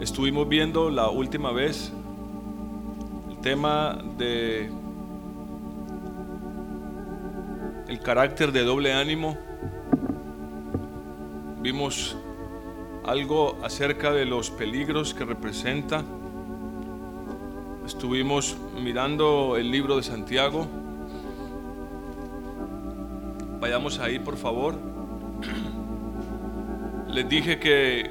Estuvimos viendo la última vez el tema de el carácter de doble ánimo. Vimos algo acerca de los peligros que representa. Estuvimos mirando el libro de Santiago. Vayamos ahí, por favor. Les dije que,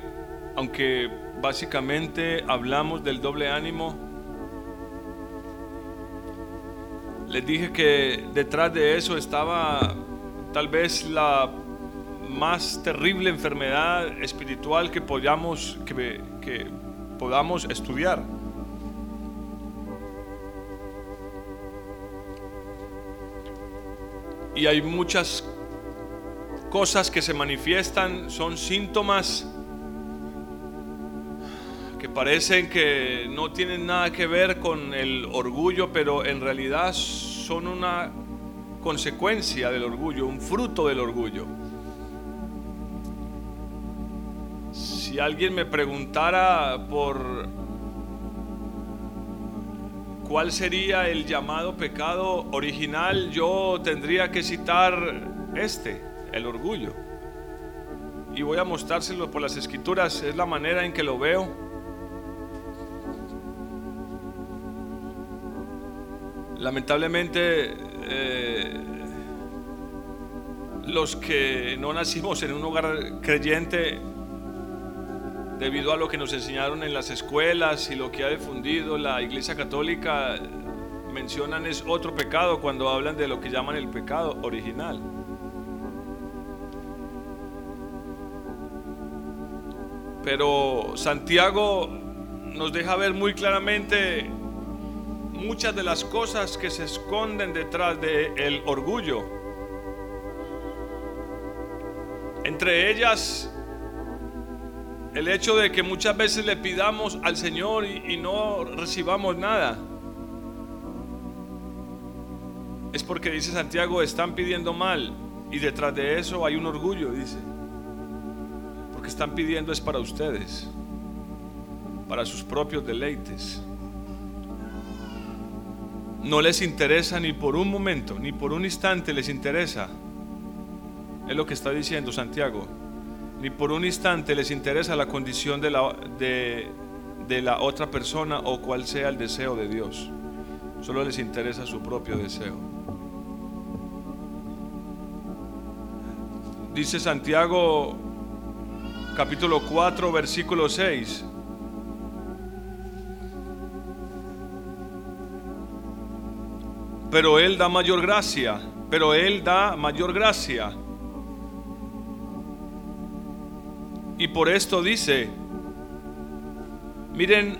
aunque básicamente hablamos del doble ánimo, les dije que detrás de eso estaba tal vez la más terrible enfermedad espiritual que podamos, que, que podamos estudiar. Y hay muchas cosas que se manifiestan, son síntomas parecen que no tienen nada que ver con el orgullo, pero en realidad son una consecuencia del orgullo, un fruto del orgullo. Si alguien me preguntara por cuál sería el llamado pecado original, yo tendría que citar este, el orgullo. Y voy a mostrárselo por las escrituras, es la manera en que lo veo. Lamentablemente, eh, los que no nacimos en un hogar creyente, debido a lo que nos enseñaron en las escuelas y lo que ha difundido la Iglesia Católica, mencionan es otro pecado cuando hablan de lo que llaman el pecado original. Pero Santiago nos deja ver muy claramente muchas de las cosas que se esconden detrás del el orgullo. Entre ellas, el hecho de que muchas veces le pidamos al Señor y, y no recibamos nada. Es porque dice Santiago, están pidiendo mal y detrás de eso hay un orgullo, dice. Porque están pidiendo es para ustedes, para sus propios deleites no les interesa ni por un momento, ni por un instante les interesa. Es lo que está diciendo Santiago. Ni por un instante les interesa la condición de la, de, la otra persona o cuál sea el deseo de Dios. Solo les interesa su propio deseo. Dice Santiago capítulo 4 versículo 6. Pero Él da mayor gracia, pero Él da mayor gracia. Y por esto dice, miren,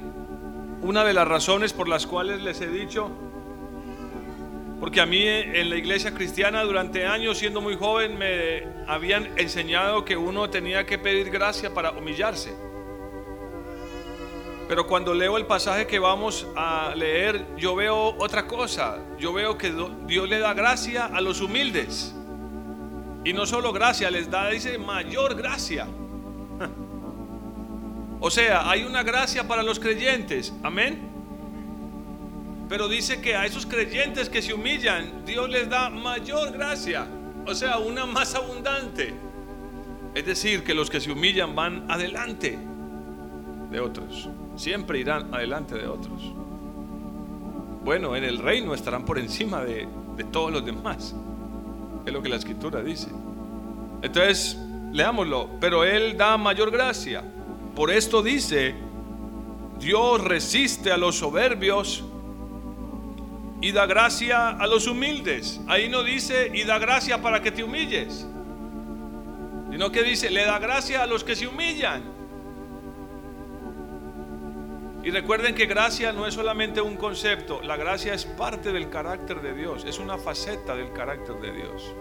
una de las razones por las cuales les he dicho, porque a mí en la iglesia cristiana durante años, siendo muy joven, me habían enseñado que uno tenía que pedir gracia para humillarse. Pero cuando leo el pasaje que vamos a leer, yo veo otra cosa. Yo veo que Dios le da gracia a los humildes. Y no solo gracia, les da, dice, mayor gracia. O sea, hay una gracia para los creyentes. Amén. Pero dice que a esos creyentes que se humillan, Dios les da mayor gracia. O sea, una más abundante. Es decir, que los que se humillan van adelante de otros siempre irán adelante de otros. Bueno, en el reino estarán por encima de, todos los demás. Es lo que la escritura dice. Entonces, leámoslo. Pero Él da mayor gracia. Por esto dice, Dios resiste a los soberbios y da gracia a los humildes. Ahí no dice y da gracia para que te humilles, sino que dice, le da gracia a los que se humillan. Y recuerden que gracia no es solamente un concepto, la gracia es parte del carácter de Dios, es una faceta del carácter de Dios.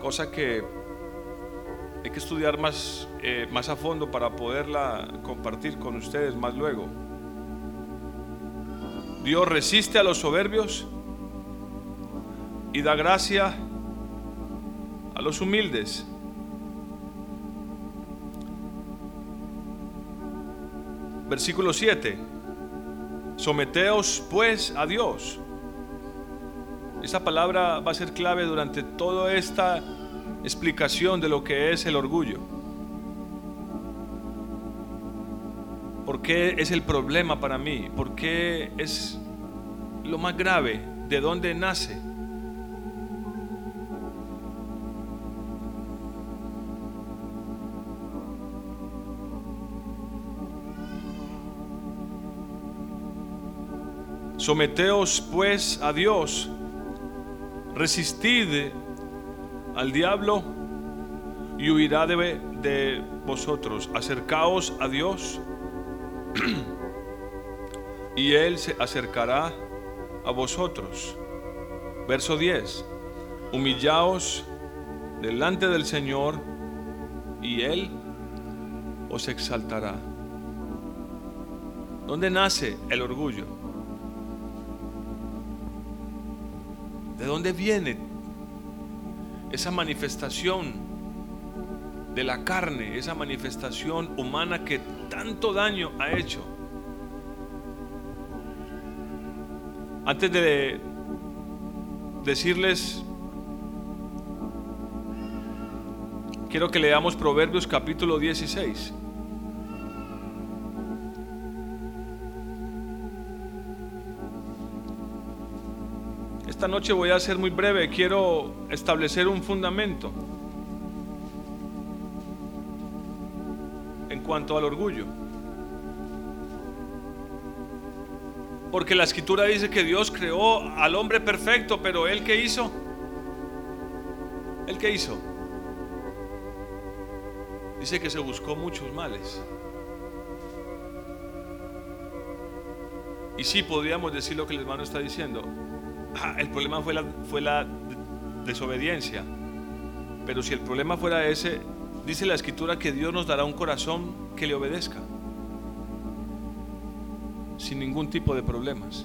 Cosa que hay que estudiar más, eh, más a fondo para poderla compartir con ustedes más luego. Dios resiste a los soberbios y da gracia a los humildes. Versículo 7. Someteos pues a Dios. Esa palabra va a ser clave durante toda esta explicación de lo que es el orgullo. ¿Por qué es el problema para mí? ¿Por qué es lo más grave? ¿De dónde nace? Someteos pues a Dios, resistid al diablo y huirá de, vosotros. Acercaos a Dios y Él se acercará a vosotros. Verso 10. Humillaos delante del Señor y Él os exaltará. ¿Dónde nace el orgullo? Dónde viene esa manifestación de la carne, esa manifestación humana que tanto daño ha hecho? Antes de decirles, quiero que leamos Proverbios capítulo 16. Esta noche voy a ser muy breve, quiero establecer un fundamento en cuanto al orgullo. Porque la escritura dice que Dios creó al hombre perfecto, pero él qué hizo? ¿Él qué hizo? Dice que se buscó muchos males. Y sí podríamos decir lo que el hermano está diciendo. Ah, el problema fue la, fue la desobediencia. Pero si el problema fuera ese, dice la escritura que Dios nos dará un corazón que le obedezca. Sin ningún tipo de problemas.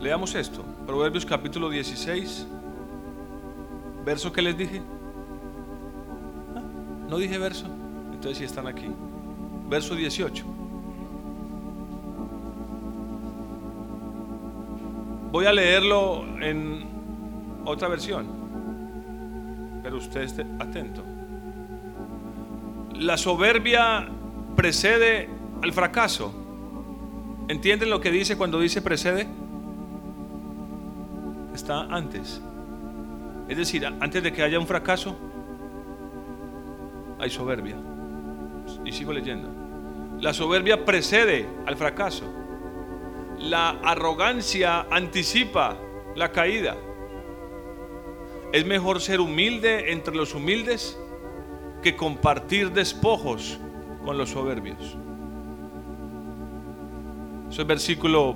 Leamos esto. Proverbios capítulo 16. Verso que les dije. Ah, no dije verso. Entonces si están aquí. Verso 18. Voy a leerlo en otra versión, pero usted esté atento. La soberbia precede al fracaso. ¿Entienden lo que dice cuando dice precede? Está antes. Es decir, antes de que haya un fracaso, hay soberbia. Y sigo leyendo. La soberbia precede al fracaso la arrogancia anticipa la caída. Es mejor ser humilde entre los humildes que compartir despojos con los soberbios. Eso es versículo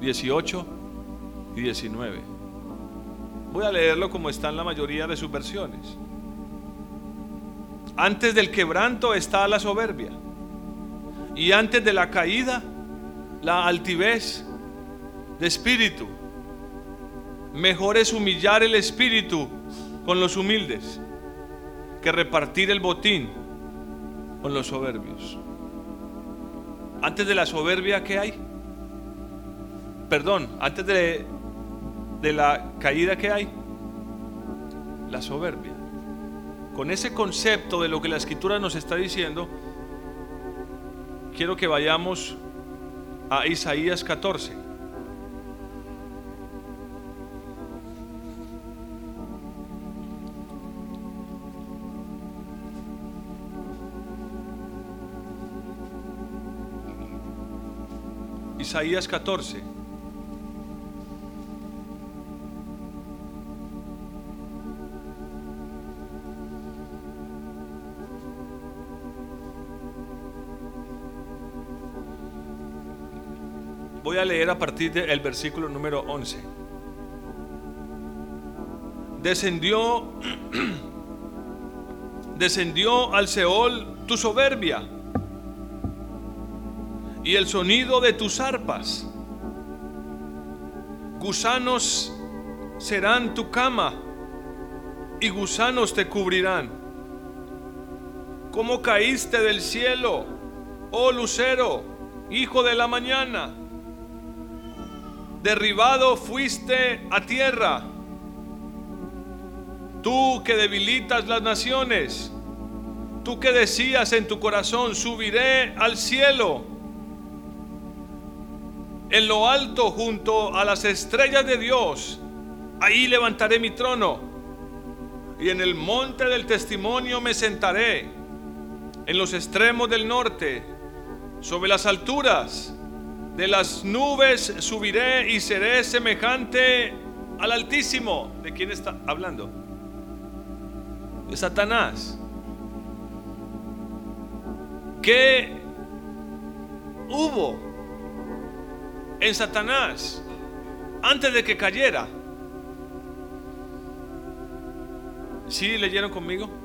18 y 19. Voy a leerlo como está en la mayoría de sus versiones. Antes del quebranto está la soberbia. Y antes de la caída la altivez de espíritu. Mejor es humillar el espíritu con los humildes que repartir el botín con los soberbios. Antes de la soberbia, ¿qué hay? Perdón, antes de, de la caída, ¿qué hay? La soberbia. Con ese concepto de lo que la escritura nos está diciendo, quiero que vayamos a Isaías 14. Isaías 14. A leer a partir del versículo número 11. Descendió, descendió al Seol tu soberbia y el sonido de tus arpas. Gusanos serán tu cama y gusanos te cubrirán. ¿Cómo caíste del cielo, oh lucero, hijo de la mañana? Derribado fuiste a tierra. Tú que debilitas las naciones, tú que decías en tu corazón, subiré al cielo. En lo alto junto a las estrellas de Dios, ahí levantaré mi trono. Y en el monte del testimonio me sentaré en los extremos del norte, sobre las alturas de las nubes subiré y seré semejante al Altísimo. ¿De quién está hablando? De Satanás. ¿Qué hubo en Satanás antes de que cayera? ¿Sí leyeron conmigo?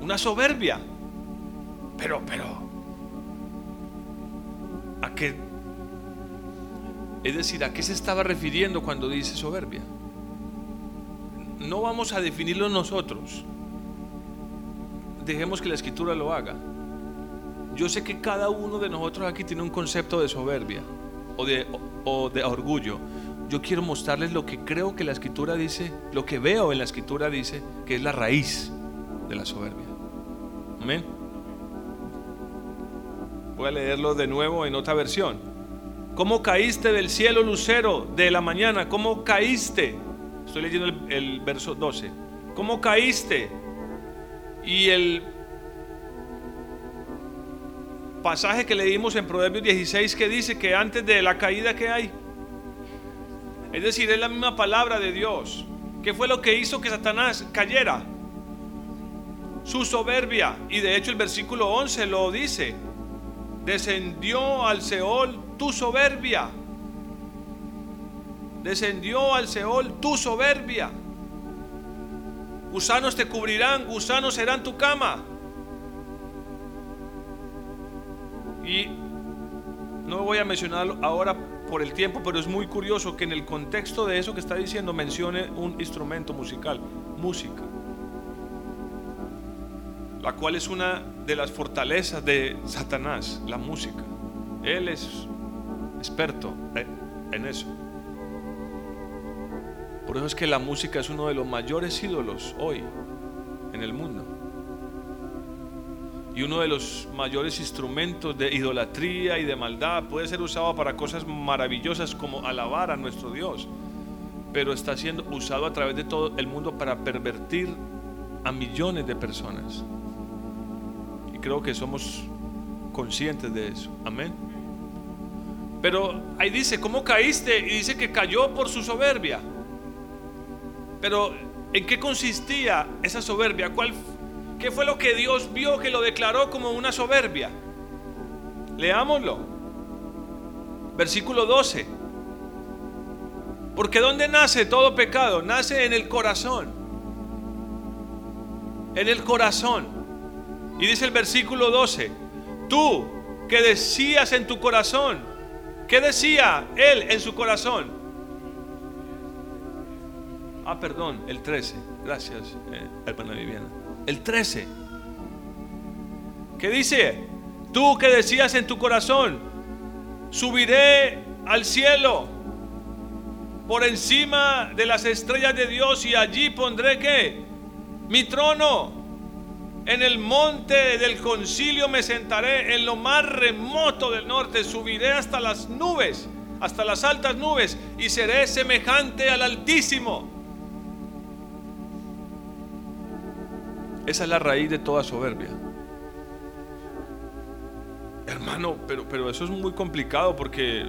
una soberbia. Pero, pero, ¿a qué? Es decir, ¿a qué se estaba refiriendo cuando dice soberbia? No vamos a definirlo nosotros. Dejemos que la escritura lo haga. Yo sé que cada uno de nosotros aquí tiene un concepto de soberbia o de, o de orgullo. Yo quiero mostrarles lo que creo que la escritura dice, lo que veo en la escritura dice, que es la raíz de la soberbia. Amén. Voy a leerlo de nuevo en otra versión. ¿Cómo caíste del cielo lucero de la mañana? ¿Cómo caíste? Estoy leyendo el, el verso 12. ¿Cómo caíste? Y el pasaje que leímos en Proverbios 16 que dice que antes de la caída que hay, es decir, es la misma palabra de Dios. ¿Qué fue lo que hizo que Satanás cayera? su soberbia. Y de hecho el versículo 11 lo dice. Descendió al Seol tu soberbia. Descendió al Seol tu soberbia. Gusanos te cubrirán, gusanos serán tu cama. Y no voy a mencionarlo ahora por el tiempo, pero es muy curioso que en el contexto de eso que está diciendo mencione un instrumento musical, música la cual es una de las fortalezas de Satanás, la música. Él es experto en eso. Por eso es que la música es uno de los mayores ídolos hoy en el mundo. Y uno de los mayores instrumentos de idolatría y de maldad puede ser usado para cosas maravillosas como alabar a nuestro Dios, pero está siendo usado a través de todo el mundo para pervertir a millones de personas creo que somos conscientes de eso. Amén. Pero ahí dice, ¿cómo caíste? Y dice que cayó por su soberbia. Pero ¿en qué consistía esa soberbia? ¿Cuál, ¿Qué fue lo que Dios vio que lo declaró como una soberbia? Leámoslo. Versículo 12. Porque ¿dónde nace todo pecado? Nace en el corazón. En el corazón. Y dice el versículo 12, tú que decías en tu corazón, ¿qué decía él en su corazón? Ah, perdón, el 13. Gracias, eh, hermana Viviana. El 13. ¿Qué dice? Tú que decías en tu corazón, subiré al cielo por encima de las estrellas de Dios y allí pondré que mi trono en el monte del concilio me sentaré, en lo más remoto del norte, subiré hasta las nubes, hasta las altas nubes, y seré semejante al Altísimo. Esa es la raíz de toda soberbia. Hermano, pero, pero eso es muy complicado porque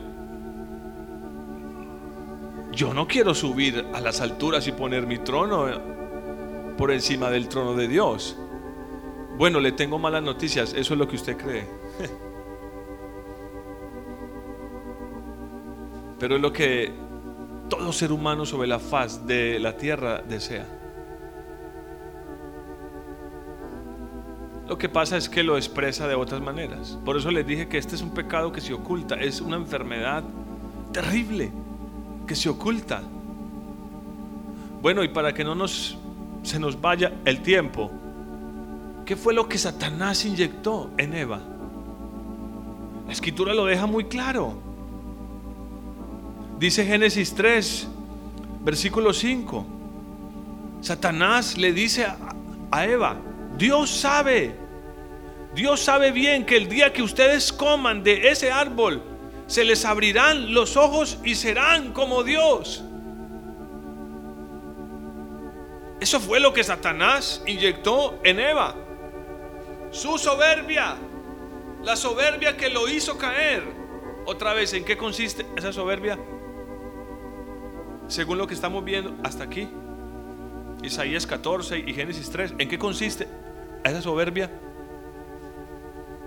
yo no quiero subir a las alturas y poner mi trono por encima del trono de Dios. Bueno, le tengo malas noticias, eso es lo que usted cree. Pero es lo que todo ser humano sobre la faz de la tierra desea. Lo que pasa es que lo expresa de otras maneras. Por eso les dije que este es un pecado que se oculta, es una enfermedad terrible que se oculta. Bueno, y para que no nos se nos vaya el tiempo, ¿Qué fue lo que Satanás inyectó en Eva? La escritura lo deja muy claro. Dice Génesis 3, versículo 5. Satanás le dice a, Eva, Dios sabe, Dios sabe bien que el día que ustedes coman de ese árbol, se les abrirán los ojos y serán como Dios. Eso fue lo que Satanás inyectó en Eva. Su soberbia. La soberbia que lo hizo caer. Otra vez, ¿en qué consiste esa soberbia? Según lo que estamos viendo hasta aquí. Isaías 14 y Génesis 3. ¿En qué consiste esa soberbia?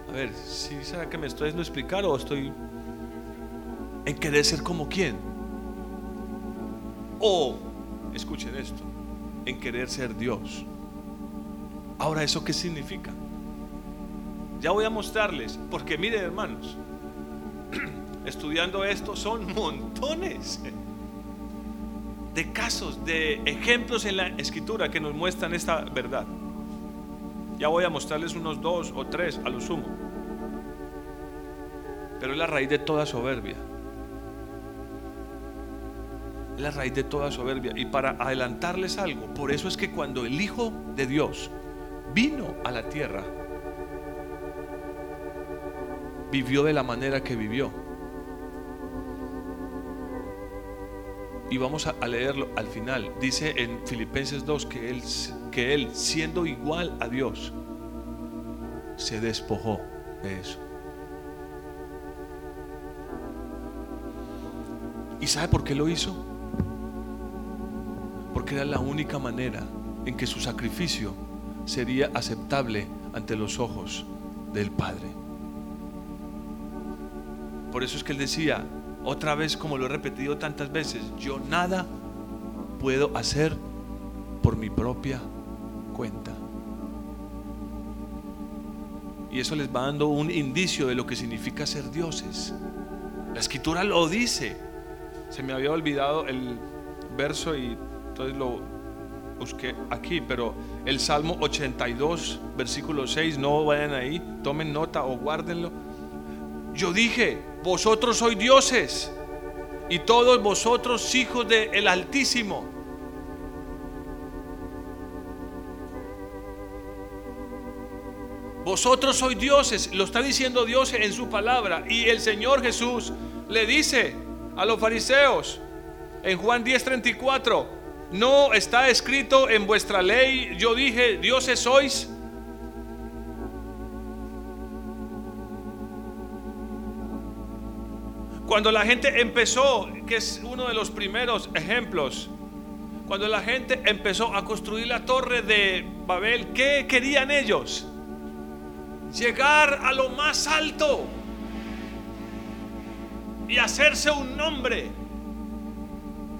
A ver, si será que me estoy haciendo explicar o estoy en querer ser como quién? O, escuchen esto, en querer ser Dios. Ahora, ¿eso qué significa? Ya voy a mostrarles, porque miren hermanos, estudiando esto son montones de casos, de ejemplos en la escritura que nos muestran esta verdad. Ya voy a mostrarles unos dos o tres a lo sumo. Pero es la raíz de toda soberbia la raíz de toda soberbia. Y para adelantarles algo, por eso es que cuando el Hijo de Dios vino a la tierra, vivió de la manera que vivió. Y vamos a, leerlo al final. Dice en Filipenses 2 que él, que él, siendo igual a Dios, se despojó de eso. ¿Y sabe por qué lo hizo? porque era la única manera en que su sacrificio sería aceptable ante los ojos del Padre. Por eso es que él decía, otra vez como lo he repetido tantas veces, yo nada puedo hacer por mi propia cuenta. Y eso les va dando un indicio de lo que significa ser dioses. La escritura lo dice. Se me había olvidado el verso y entonces lo busqué aquí, pero el Salmo 82, versículo 6, no vayan ahí, tomen nota o guárdenlo. Yo dije, vosotros sois dioses y todos vosotros hijos del Altísimo. Vosotros sois dioses, lo está diciendo Dios en su palabra. Y el Señor Jesús le dice a los fariseos en Juan 10:34, no está escrito en vuestra ley, yo dije, dioses sois. Cuando la gente empezó, que es uno de los primeros ejemplos, cuando la gente empezó a construir la torre de Babel, ¿qué querían ellos? Llegar a lo más alto y hacerse un nombre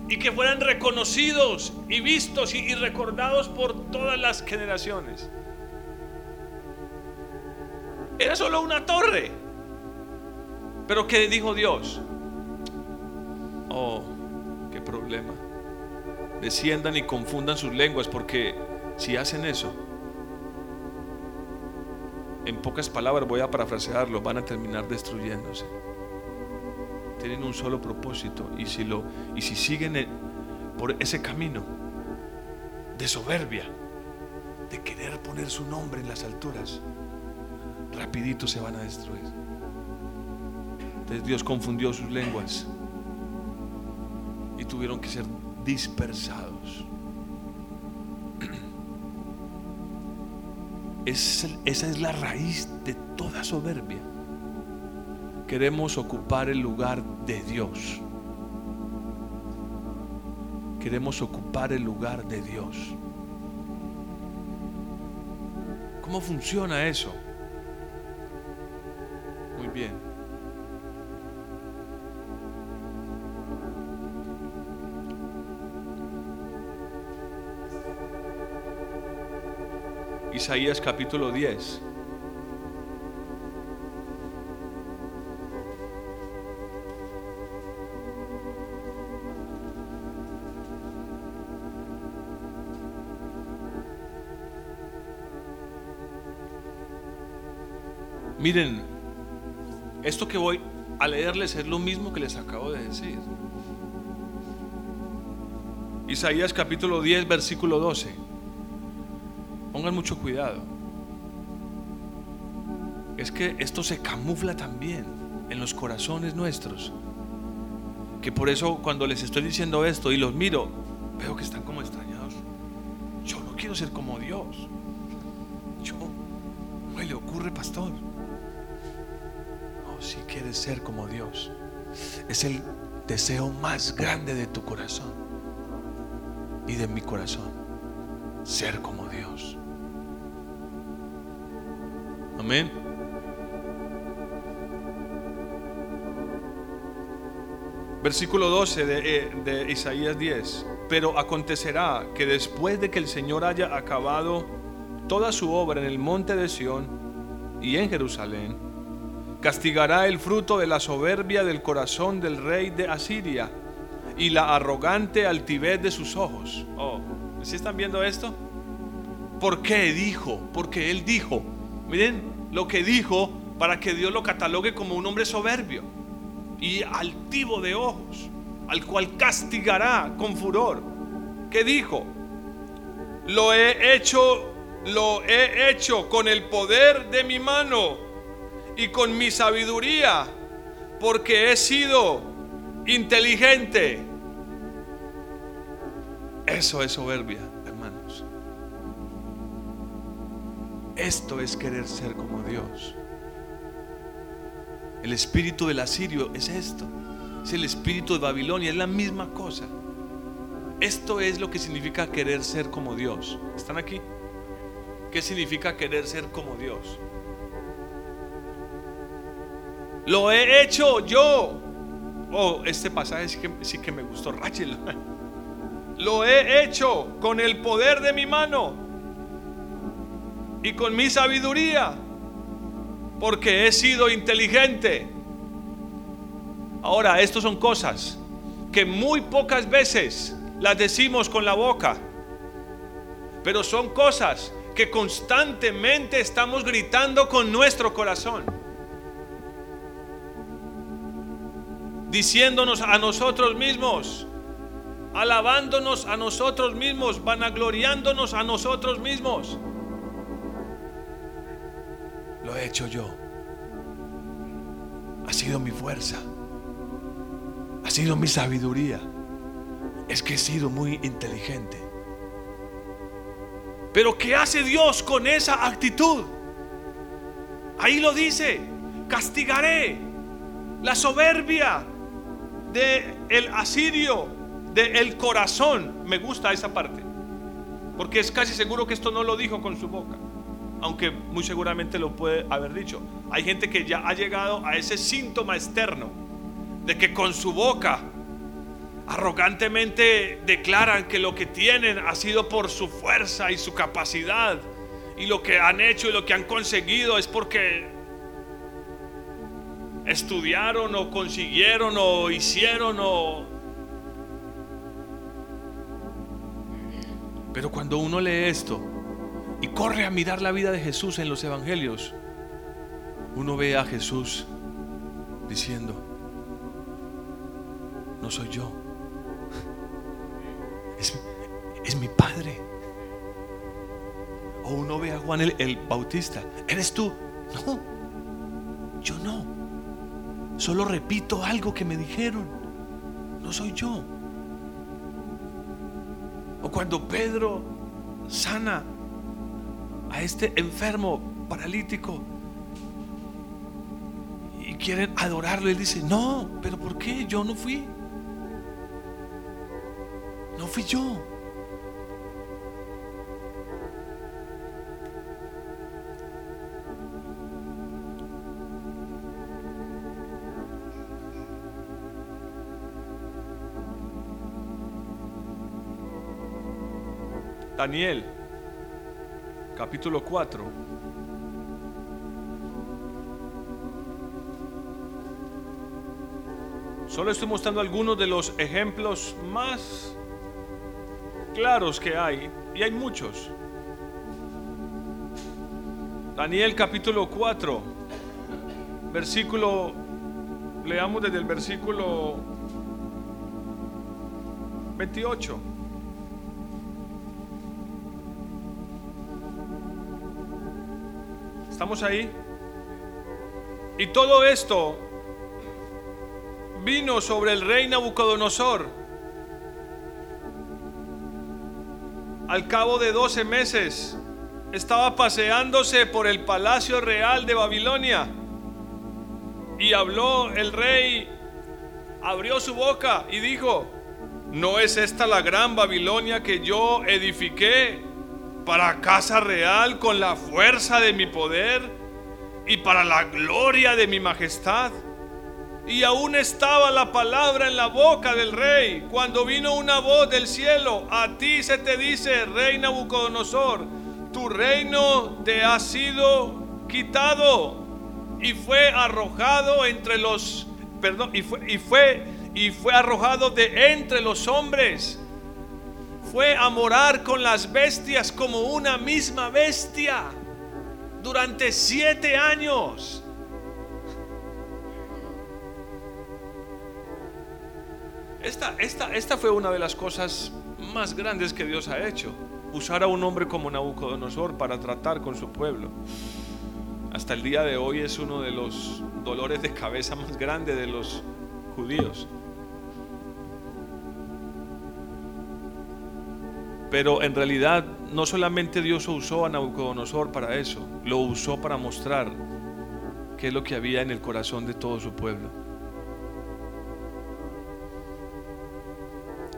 y que fueran reconocidos y vistos y, recordados por todas las generaciones. Era solo una torre. Pero ¿qué dijo Dios? Oh, qué problema. Desciendan y confundan sus lenguas porque si hacen eso, en pocas palabras voy a parafrasearlo, van a terminar destruyéndose tienen un solo propósito y si lo y si siguen por ese camino de soberbia, de querer poner su nombre en las alturas, rapidito se van a destruir. Dios confundió sus lenguas y tuvieron que ser dispersados. esa es la raíz de toda soberbia queremos ocupar el lugar de Dios. Queremos ocupar el lugar de Dios. ¿Cómo funciona eso? Muy bien. Isaías capítulo 10. Miren, esto que voy a leerles es lo mismo que les acabo de decir. Isaías capítulo 10, versículo 12. Pongan mucho cuidado. Es que esto se camufla también en los corazones nuestros. Que por eso cuando les estoy diciendo esto y los miro, veo que están como extrañados. Yo no quiero ser como Dios. Yo, no le ocurre, pastor. No, si quieres ser como Dios, es el deseo más grande de tu corazón y de mi corazón. Ser como Dios. Amén. Versículo 12 de, eh, de, Isaías 10. Pero acontecerá que después de que el Señor haya acabado toda su obra en el monte de Sión y en Jerusalén, castigará el fruto de la soberbia del corazón del rey de Asiria y la arrogante altivez de sus ojos. Oh, ¿sí están viendo esto? ¿Por qué dijo? Porque él dijo. Miren lo que dijo para que Dios lo catalogue como un hombre soberbio y altivo de ojos, al cual castigará con furor. ¿Qué dijo? Lo he hecho, lo he hecho con el poder de mi mano y con mi sabiduría, porque he sido inteligente. Eso es soberbia, Esto es querer ser como Dios. El espíritu del asirio es esto. Es el espíritu de Babilonia, es la misma cosa. Esto es lo que significa querer ser como Dios. ¿Están aquí? ¿Qué significa querer ser como Dios? Lo he hecho yo. Oh, este pasaje sí que, me gustó. Rachel. Lo he hecho con el poder de mi mano y con mi sabiduría, porque he sido inteligente. Ahora, estas son cosas que muy pocas veces las decimos con la boca, pero son cosas que constantemente estamos gritando con nuestro corazón, diciéndonos a nosotros mismos, alabándonos a nosotros mismos, vanagloriándonos a nosotros mismos. He hecho yo. Ha sido mi fuerza. Ha sido mi sabiduría. Es que he sido muy inteligente. Pero ¿qué hace Dios con esa actitud? Ahí lo dice, castigaré la soberbia de el asirio, de el corazón. Me gusta esa parte. Porque es casi seguro que esto no lo dijo con su boca. Aunque muy seguramente lo puede haber dicho. Hay gente que ya ha llegado a ese síntoma externo de que con su boca arrogantemente declaran que lo que tienen ha sido por su fuerza y su capacidad. Y lo que han hecho y lo que han conseguido es porque estudiaron o consiguieron o hicieron o... Pero cuando uno lee esto y corre a mirar la vida de Jesús en los evangelios, uno ve a Jesús diciendo, no soy yo, es, es mi Padre. O uno ve a Juan el, el Bautista, ¿eres tú? No, yo no. Solo repito algo que me dijeron. No soy yo. O cuando Pedro sana a este enfermo paralítico y quieren adorarlo, él dice, no, pero ¿por qué? Yo no fui. No fui yo. Daniel, capítulo 4. Solo estoy mostrando algunos de los ejemplos más claros que hay, y hay muchos. Daniel capítulo 4, versículo, leamos desde el versículo 28. ¿Estamos ahí? Y todo esto vino sobre el rey Nabucodonosor al cabo de 12 meses. Estaba paseándose por el palacio real de Babilonia y habló el rey, abrió su boca y dijo, ¿no es esta la gran Babilonia que yo edifiqué para casa real con la fuerza de mi poder y para la gloria de mi majestad? Y aún estaba la palabra en la boca del rey cuando vino una voz del cielo. A ti se te dice, rey Nabucodonosor, tu reino te ha sido quitado y fue arrojado entre los, perdón, y fue, y fue, y fue arrojado de entre los hombres. Fue a morar con las bestias como una misma bestia durante siete años. Esta, esta, esta fue una de las cosas más grandes que Dios ha hecho. Usar a un hombre como Nabucodonosor para tratar con su pueblo. Hasta el día de hoy es uno de los dolores de cabeza más grandes de los judíos. Pero en realidad no solamente Dios usó a Nabucodonosor para eso, lo usó para mostrar qué es lo que había en el corazón de todo su pueblo.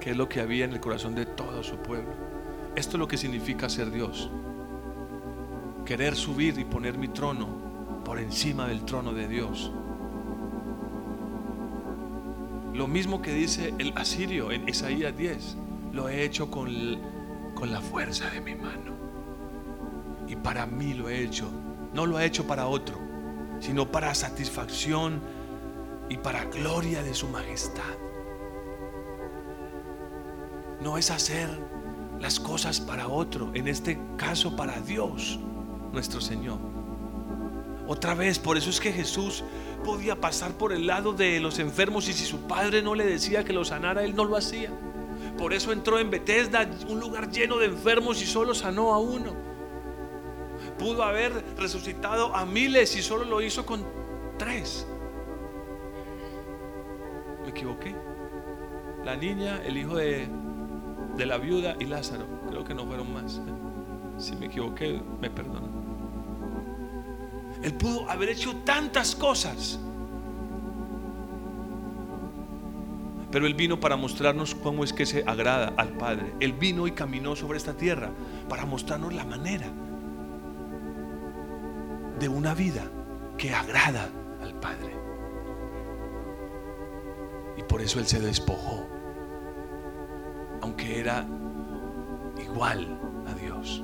que es lo que había en el corazón de todo su pueblo. Esto es lo que significa ser Dios. Querer subir y poner mi trono por encima del trono de Dios. Lo mismo que dice el asirio en Isaías 10, lo he hecho con, con la fuerza de mi mano. Y para mí lo he hecho. No lo ha hecho para otro, sino para satisfacción y para gloria de su majestad no es hacer las cosas para otro, en este caso para Dios, nuestro Señor. Otra vez, por eso es que Jesús podía pasar por el lado de los enfermos y si su padre no le decía que lo sanara, él no lo hacía. Por eso entró en Bethesda, un lugar lleno de enfermos y solo sanó a uno. Pudo haber resucitado a miles y solo lo hizo con tres. Me equivoqué. La niña, el hijo de de la viuda y Lázaro. Creo que no fueron más. Si me equivoqué, me perdona. Él pudo haber hecho tantas cosas. Pero Él vino para mostrarnos cómo es que se agrada al Padre. Él vino y caminó sobre esta tierra para mostrarnos la manera de una vida que agrada al Padre. Y por eso Él se despojó aunque era igual a Dios.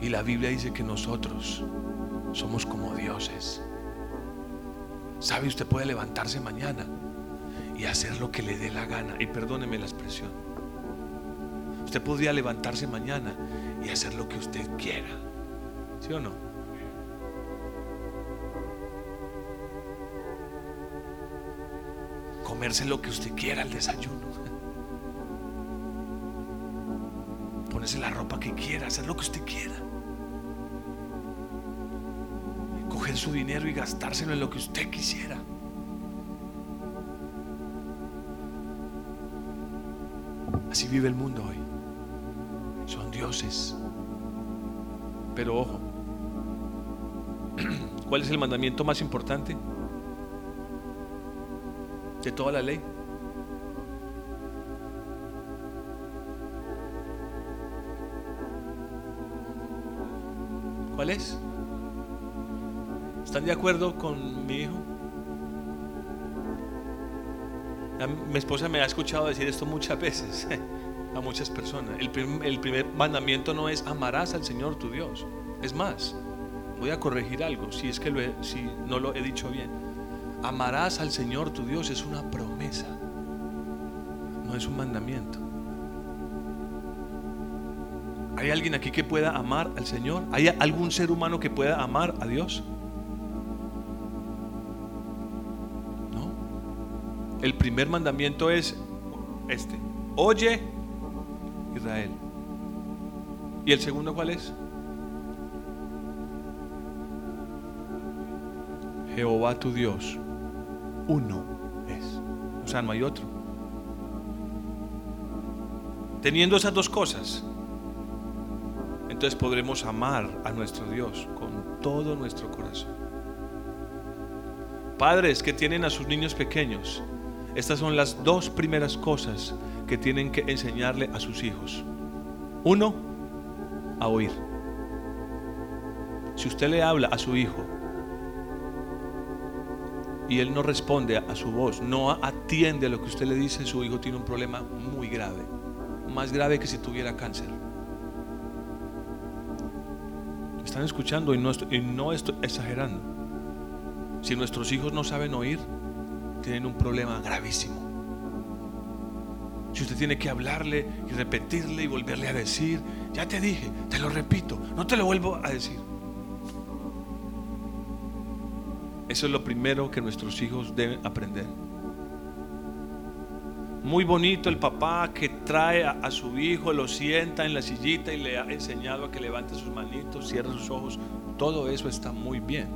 Y la Biblia dice que nosotros somos como dioses. ¿Sabe? Usted puede levantarse mañana y hacer lo que le dé la gana. Y perdóneme la expresión. Usted podría levantarse mañana y hacer lo que usted quiera. ¿Sí o no? Comerse lo que usted quiera al desayuno. ponerse la ropa que quiera, hacer lo que usted quiera. Coger su dinero y gastárselo en lo que usted quisiera. Así vive el mundo hoy. Son dioses. Pero ojo, ¿cuál es el mandamiento más importante de toda la ley? ¿Cuál es? ¿Están de acuerdo con mi hijo? Mi esposa me ha escuchado decir esto muchas veces a muchas personas. El, primer mandamiento no es amarás al Señor tu Dios. Es más, voy a corregir algo si es que si no lo he dicho bien. Amarás al Señor tu Dios es una promesa, no es un mandamiento. ¿Hay alguien aquí que pueda amar al Señor? ¿Hay algún ser humano que pueda amar a Dios? El primer mandamiento es este. Oye, Israel. ¿Y el segundo cuál es? Jehová tu Dios, uno es. O sea, no hay otro. Teniendo esas dos cosas, entonces podremos amar a nuestro Dios con todo nuestro corazón. Padres que tienen a sus niños pequeños, estas son las dos primeras cosas que tienen que enseñarle a sus hijos. Uno, a oír. Si usted le habla a su hijo y él no responde a su voz, no atiende a lo que usted le dice, su hijo tiene un problema muy grave, más grave que si tuviera cáncer. Están escuchando y no estoy, y no exagerando. Si nuestros hijos no saben oír, tienen un problema gravísimo. Si usted tiene que hablarle y repetirle y volverle a decir, ya te dije, te lo repito, no te lo vuelvo a decir. Eso es lo primero que nuestros hijos deben aprender. Muy bonito el papá que trae a, su hijo, lo sienta en la sillita y le ha enseñado a que levante sus manitos, cierre sus ojos. Todo eso está muy bien.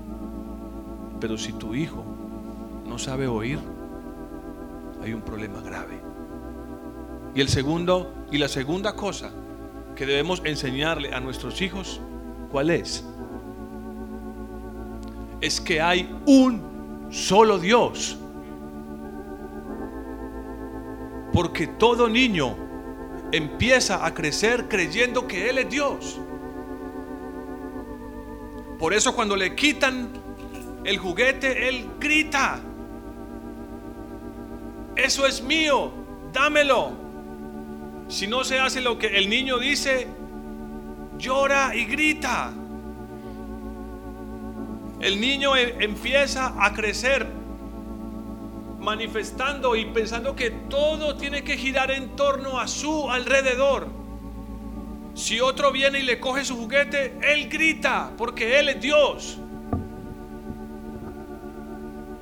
Pero si tu hijo no sabe oír, hay un problema grave. Y el segundo, y la segunda cosa que debemos enseñarle a nuestros hijos, ¿cuál es? es que hay un solo Dios. Porque todo niño empieza a crecer creyendo que Él es Dios. Por eso cuando le quitan el juguete, Él grita. Eso es mío, dámelo. Si no se hace lo que el niño dice, llora y grita el niño e, empieza a crecer manifestando y pensando que todo tiene que girar en torno a su alrededor. Si otro viene y le coge su juguete, él grita porque él es Dios.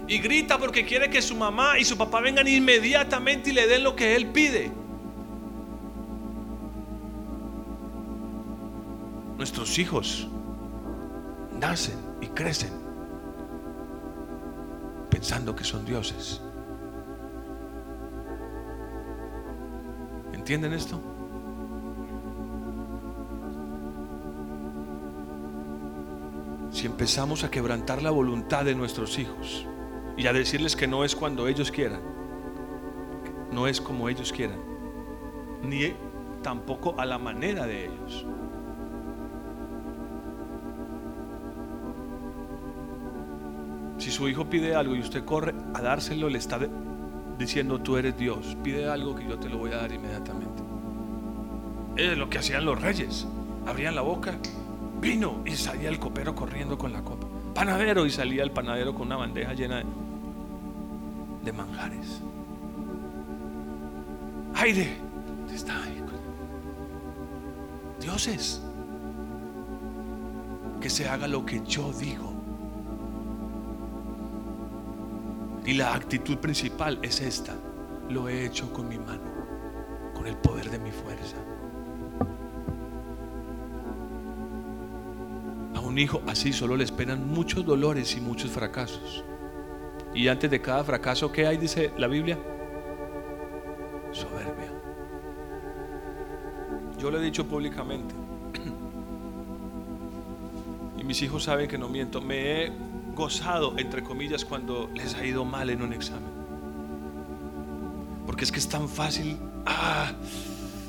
Y grita porque quiere que su mamá y su papá vengan inmediatamente y le den lo que él pide. Nuestros hijos nacen y crecen pensando que son dioses. ¿Entienden esto? Si empezamos a quebrantar la voluntad de nuestros hijos y a decirles que no es cuando ellos quieran, no es como ellos quieran, ni tampoco a la manera de ellos. Si su hijo pide algo y usted corre a dárselo, le está diciendo, tú eres Dios, pide algo que yo te lo voy a dar inmediatamente. Es lo que hacían los reyes. Abrían la boca, vino y salía el copero corriendo con la copa. Panadero y salía el panadero con una bandeja llena de, de manjares. Aire, está. Dioses, que se haga lo que yo digo. Y la actitud principal es esta. Lo he hecho con mi mano, con el poder de mi fuerza. A un hijo así solo le esperan muchos dolores y muchos fracasos. Y antes de cada fracaso, ¿qué hay? Dice la Biblia. Soberbia. Yo lo he dicho públicamente. Y mis hijos saben que no miento. Me he gozado, entre comillas, cuando les ha ido mal en un examen. Porque es que es tan fácil. Ah,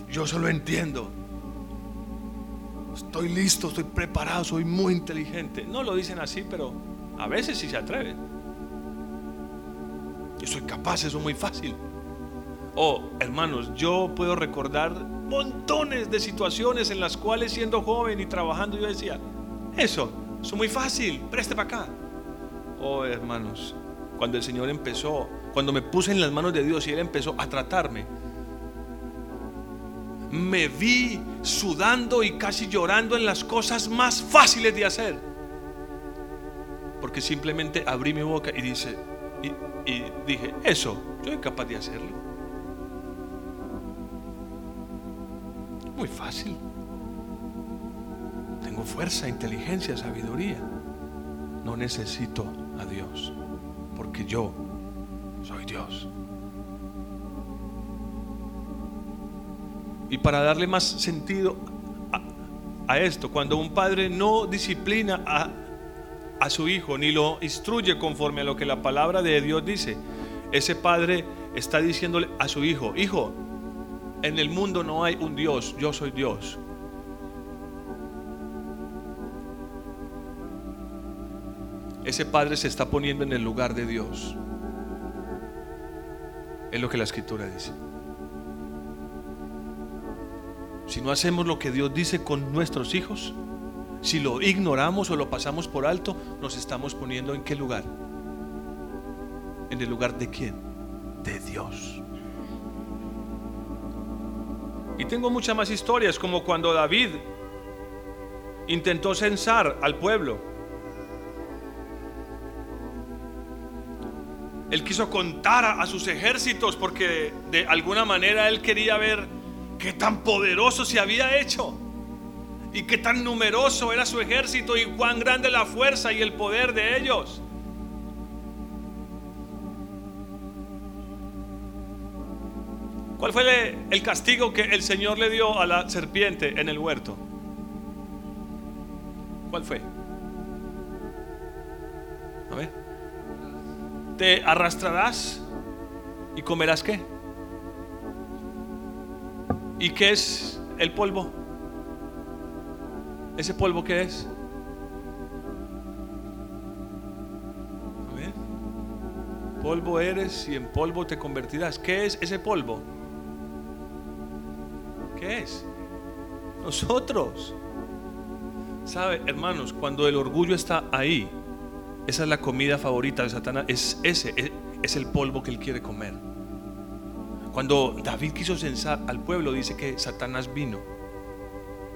yo solo entiendo. Estoy listo, estoy preparado, soy muy inteligente. No lo dicen así, pero a veces sí se atreven. Yo soy capaz, eso es muy fácil. Oh, hermanos, yo puedo recordar montones de situaciones en las cuales siendo joven y trabajando yo decía, eso, eso es muy fácil, preste para acá. Oh, hermanos, cuando el Señor empezó, cuando me puse en las manos de Dios y Él empezó a tratarme, me vi sudando y casi llorando en las cosas más fáciles de hacer. Porque simplemente abrí mi boca y dice, y dije, eso, yo soy capaz de hacerlo. Muy fácil. Tengo fuerza, inteligencia, sabiduría. No necesito a Dios, porque yo soy Dios. Y para darle más sentido a, esto, cuando un padre no disciplina a, a su hijo ni lo instruye conforme a lo que la palabra de Dios dice, ese padre está diciéndole a su hijo, hijo, en el mundo no hay un Dios, yo soy Dios. Ese padre se está poniendo en el lugar de Dios. Es lo que la escritura dice. Si no hacemos lo que Dios dice con nuestros hijos, si lo ignoramos o lo pasamos por alto, nos estamos poniendo en qué lugar? ¿En el lugar de quién? De Dios. Y tengo muchas más historias, como cuando David intentó censar al pueblo. Él quiso contar a, sus ejércitos porque de alguna manera él quería ver qué tan poderoso se había hecho y qué tan numeroso era su ejército y cuán grande la fuerza y el poder de ellos. ¿Cuál fue el castigo que el Señor le dio a la serpiente en el huerto? ¿Cuál fue? A ver. Te arrastrarás y comerás qué? ¿Y qué es el polvo? ¿Ese polvo qué es? A ver. Polvo eres y en polvo te convertirás. ¿Qué es ese polvo? ¿Qué es? Nosotros. ¿Sabe, hermanos? Cuando el orgullo está ahí, esa es la comida favorita de Satanás. Es ese, es, es el polvo que él quiere comer. Cuando David quiso censar al pueblo, dice que Satanás vino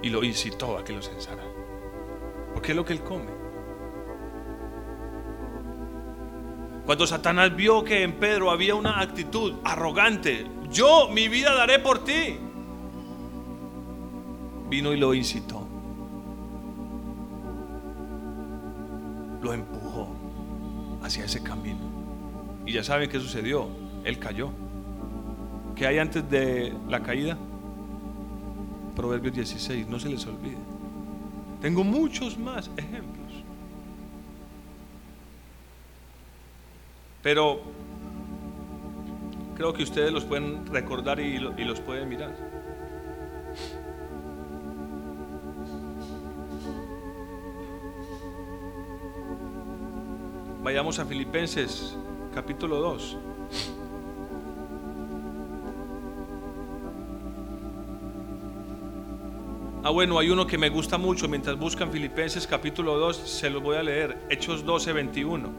y lo incitó a que lo censara. Porque es lo que él come. Cuando Satanás vio que en Pedro había una actitud arrogante, yo mi vida daré por ti, vino y lo incitó. Lo empujó hacia ese camino. Y ya saben qué sucedió. Él cayó. ¿Qué hay antes de la caída? Proverbios 16, no se les olvide. Tengo muchos más ejemplos. Pero creo que ustedes los pueden recordar y, los pueden mirar. Vayamos a Filipenses capítulo 2. Ah, bueno, hay uno que me gusta mucho mientras buscan Filipenses capítulo 2, se los voy a leer, Hechos 12, 21.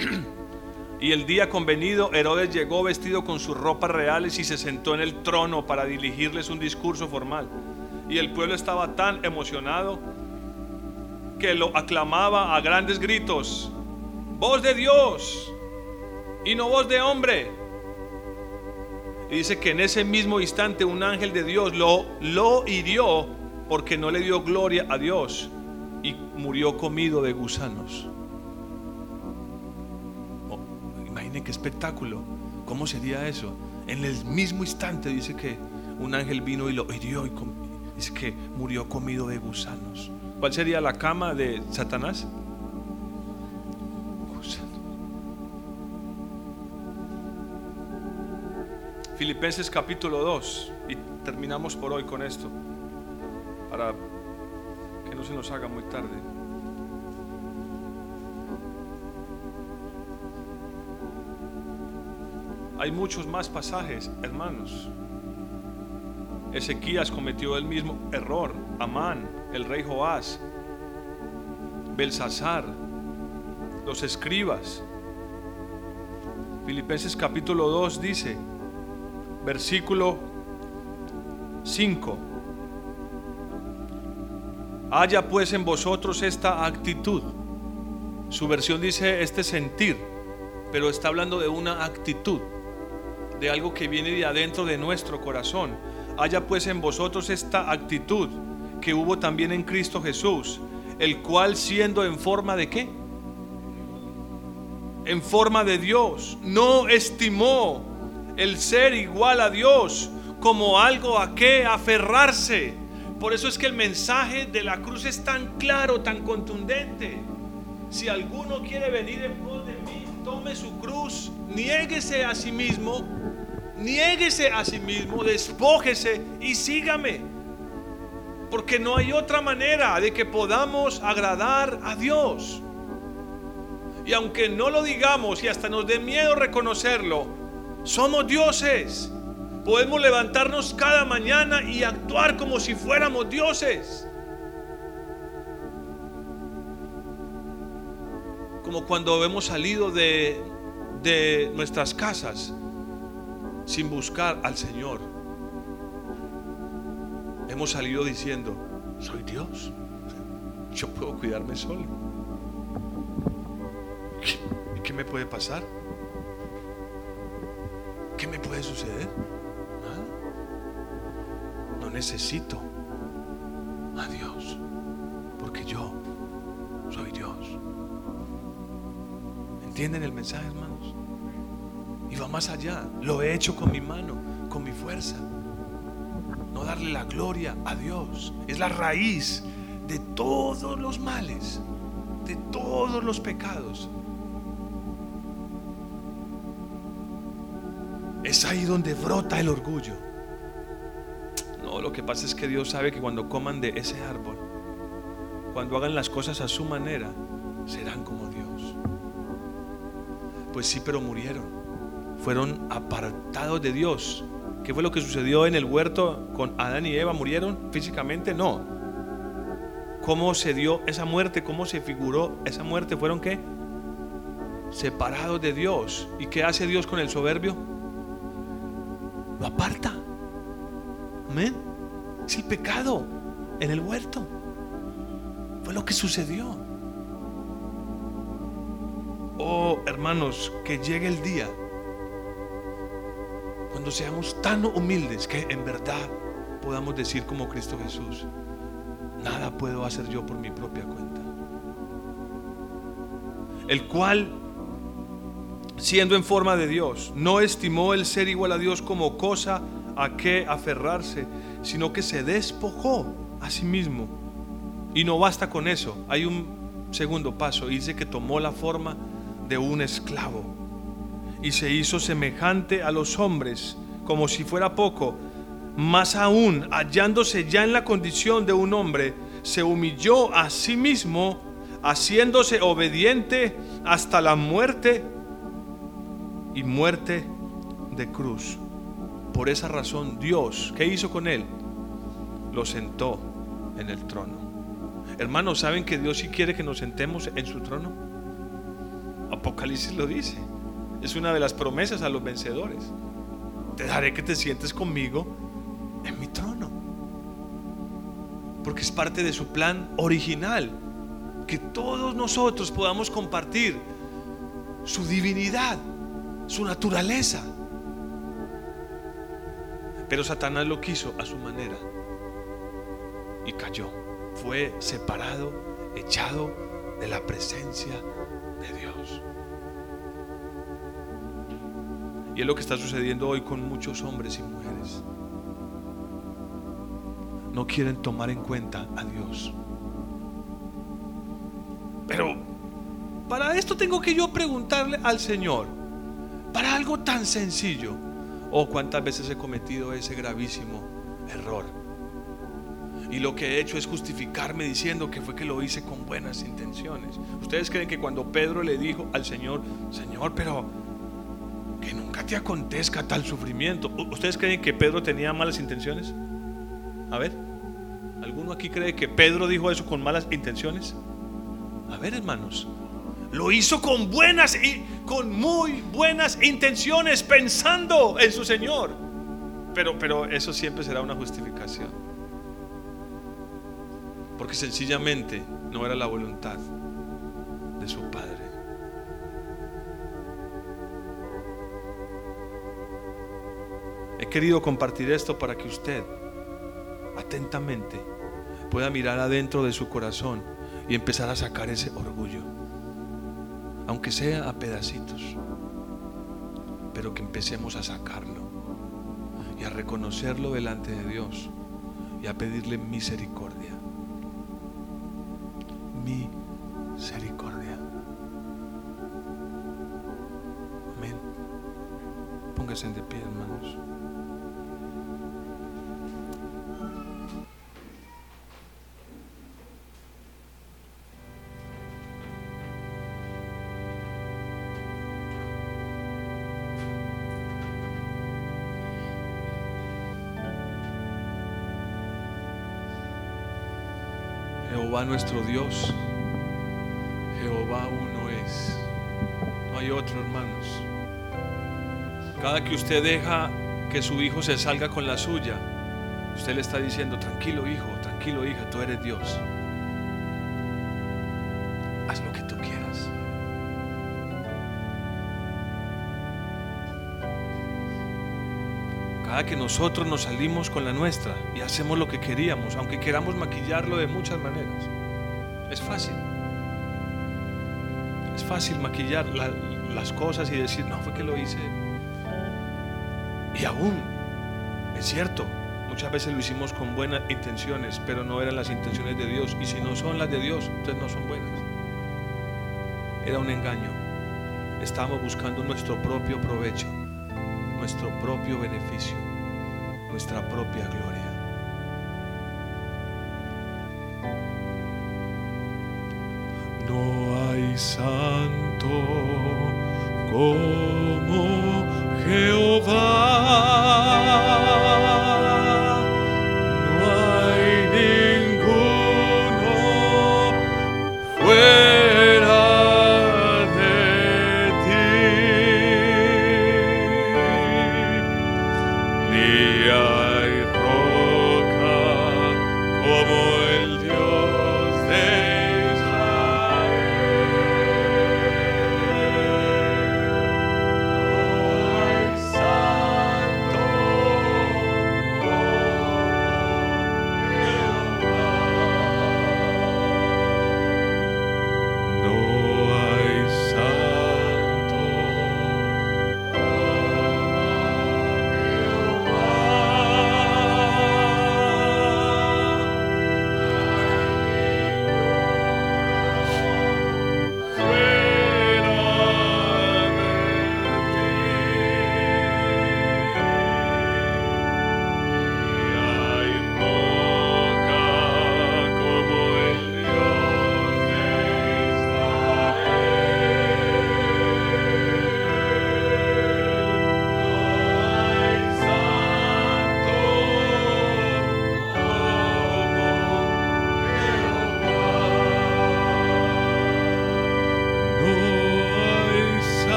y el día convenido, Herodes llegó vestido con sus ropas reales y se sentó en el trono para dirigirles un discurso formal. Y el pueblo estaba tan emocionado que lo aclamaba a grandes gritos, voz de Dios y no voz de hombre. Y dice que en ese mismo instante un ángel de Dios lo, lo hirió porque no le dio gloria a Dios y murió comido de gusanos. Oh, imaginen qué espectáculo. ¿Cómo sería eso? En el mismo instante dice que un ángel vino y lo hirió y dice que murió comido de gusanos. ¿Cuál sería la cama de Satanás? Filipenses capítulo 2 y terminamos por hoy con esto para que no se nos haga muy tarde. Hay muchos más pasajes, hermanos. Ezequías cometió el mismo error. Amán, el rey Joás, Belsasar, los escribas. Filipenses capítulo 2 dice, versículo 5. Haya pues en vosotros esta actitud. Su versión dice este sentir. pero está hablando de una actitud, de algo que viene de adentro de nuestro corazón. Haya pues en vosotros esta actitud que hubo también en Cristo Jesús, el cual siendo en forma de qué? En forma de Dios, no estimó el ser igual a Dios como algo a qué aferrarse. Por eso es que el mensaje de la cruz es tan claro, tan contundente. Si alguno quiere venir en pos de mí, tome su cruz, niéguese a sí mismo, niéguese a sí mismo, despójese y sígame. Porque no hay otra manera de que podamos agradar a Dios. Y aunque no lo digamos y hasta nos dé miedo reconocerlo, somos dioses. Podemos levantarnos cada mañana y actuar como si fuéramos dioses. Como cuando hemos salido de, de nuestras casas sin buscar al Señor. Hemos salido diciendo, soy Dios. Yo puedo cuidarme solo. ¿Y qué me puede pasar? ¿Qué me puede suceder? No necesito a Dios, porque yo soy Dios. ¿Entienden el mensaje, hermanos? Y va más allá. Lo he hecho con mi mano, con mi fuerza. No darle la gloria a Dios. Es la raíz de todos los males, de todos los pecados. Ahí donde brota el orgullo. No, lo que pasa es que Dios sabe que cuando coman de ese árbol, cuando hagan las cosas a su manera, serán como Dios. Pues sí, pero murieron. Fueron apartados de Dios. ¿Qué fue lo que sucedió en el huerto con Adán y Eva? ¿Murieron físicamente? No. ¿Cómo se dio esa muerte? ¿Cómo se figuró esa muerte? ¿Fueron qué? Separados de Dios. ¿Y qué hace Dios con el soberbio? Lo aparta. Amén. Es el pecado en el huerto. Fue lo que sucedió. Oh, hermanos, que llegue el día cuando seamos tan humildes que en verdad podamos decir como Cristo Jesús, nada puedo hacer yo por mi propia cuenta. El cual, siendo en forma de Dios, no estimó el ser igual a Dios como cosa a qué aferrarse, sino que se despojó a sí mismo. Y no basta con eso, hay un segundo paso, dice que tomó la forma de un esclavo y se hizo semejante a los hombres, como si fuera poco, más aún, hallándose ya en la condición de un hombre, se humilló a sí mismo, haciéndose obediente hasta la muerte y muerte de cruz. Por esa razón Dios, ¿qué hizo con él? Lo sentó en el trono. Hermanos, ¿saben que Dios sí quiere que nos sentemos en su trono? Apocalipsis lo dice. Es una de las promesas a los vencedores. Te daré que te sientes conmigo en mi trono. Porque es parte de su plan original. Que todos nosotros podamos compartir su divinidad, su naturaleza. Pero Satanás lo quiso a su manera y cayó. Fue separado, echado de la presencia de Dios. Y es lo que está sucediendo hoy con muchos hombres y mujeres. No quieren tomar en cuenta a Dios. Pero para esto tengo que yo preguntarle al Señor, para algo tan sencillo, oh, cuántas veces he cometido ese gravísimo error. Y lo que he hecho es justificarme diciendo que fue que lo hice con buenas intenciones. ¿Ustedes creen que cuando Pedro le dijo al Señor, Señor, pero que nunca te acontezca tal sufrimiento? ¿Ustedes creen que Pedro tenía malas intenciones? A ver, ¿alguno aquí cree que Pedro dijo eso con malas intenciones? A ver, hermanos, lo hizo con buenas y con muy buenas intenciones, pensando en su Señor. Pero, pero eso siempre será una justificación. Porque sencillamente no era la voluntad de su Padre. He querido compartir esto para que usted atentamente pueda mirar adentro de su corazón y empezar a sacar ese orgullo aunque sea a pedacitos, pero que empecemos a sacarlo y a reconocerlo delante de Dios y a pedirle misericordia. Misericordia. Amén. Póngase de pie, hermanos. Nuestro Dios, Jehová uno es. No hay otro, hermanos. Cada que usted deja que su hijo se salga con la suya, usted le está diciendo, tranquilo hijo, tranquilo hija, tú eres Dios. Cada que nosotros nos salimos con la nuestra y hacemos lo que queríamos, aunque queramos maquillarlo de muchas maneras, es fácil. Es fácil maquillar la- las cosas y decir, no, fue que lo hice. Y aún, es cierto, muchas veces lo hicimos con buenas intenciones, pero no eran las intenciones de Dios. Y si no son las de Dios, entonces no son buenas. Era un engaño. Estábamos buscando nuestro propio provecho, nuestro propio beneficio, nuestra propia gloria. No hay santo como Jehová.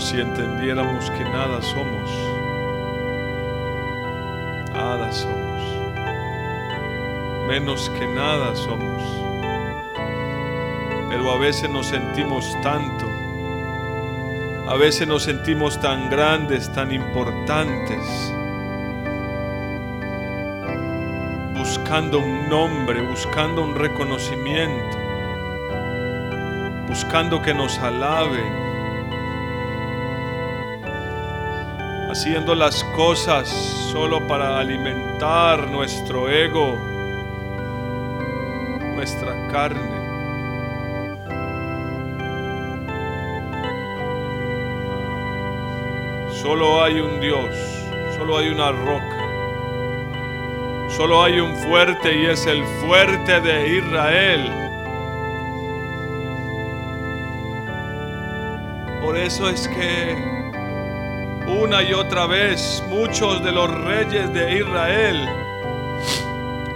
Si entendiéramos que nada somos, nada somos, menos que nada somos, pero a veces nos sentimos tanto, a veces nos sentimos tan grandes, tan importantes, buscando un nombre, buscando un reconocimiento, buscando que nos alaben. Haciendo las cosas solo para alimentar nuestro ego, nuestra carne. Solo hay un Dios, solo hay una roca, solo hay un fuerte y es el fuerte de Israel. Por eso es que una y otra vez muchos de los reyes de Israel,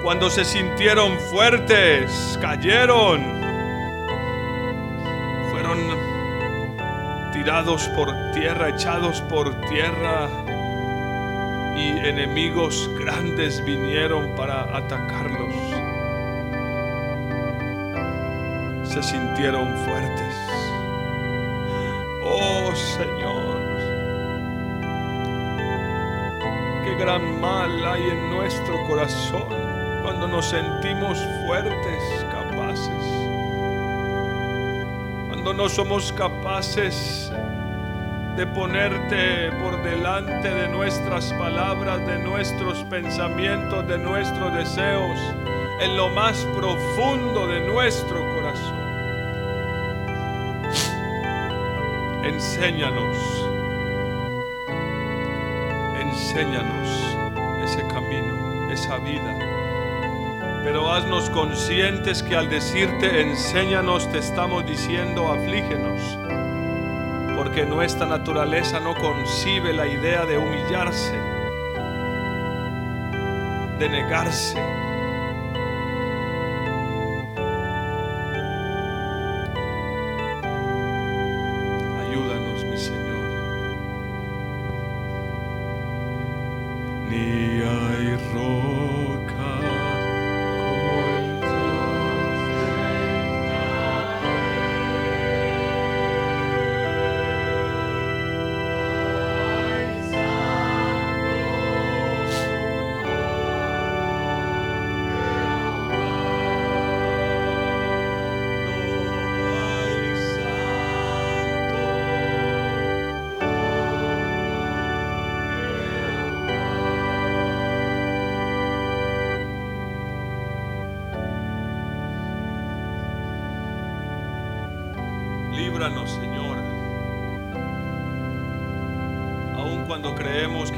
cuando se sintieron fuertes, cayeron, fueron tirados por tierra, echados por tierra, y enemigos grandes vinieron para atacarlos. Se sintieron fuertes. Oh Señor, gran mal hay en nuestro corazón cuando nos sentimos fuertes, capaces. Cuando no somos capaces de ponerte por delante de nuestras palabras, de nuestros pensamientos, de nuestros deseos, en lo más profundo de nuestro corazón. Enséñanos, enséñanos ese camino, esa vida. Pero haznos conscientes que al decirte enséñanos te estamos diciendo aflígenos porque nuestra naturaleza no concibe la idea de humillarse, de negarse.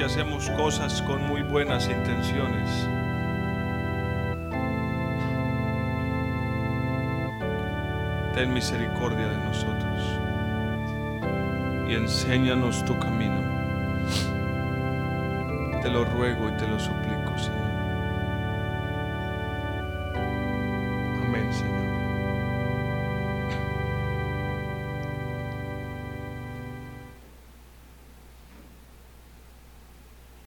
Hacemos cosas con muy buenas intenciones. Ten misericordia de nosotros y enséñanos tu camino. Te lo ruego y te lo suplico,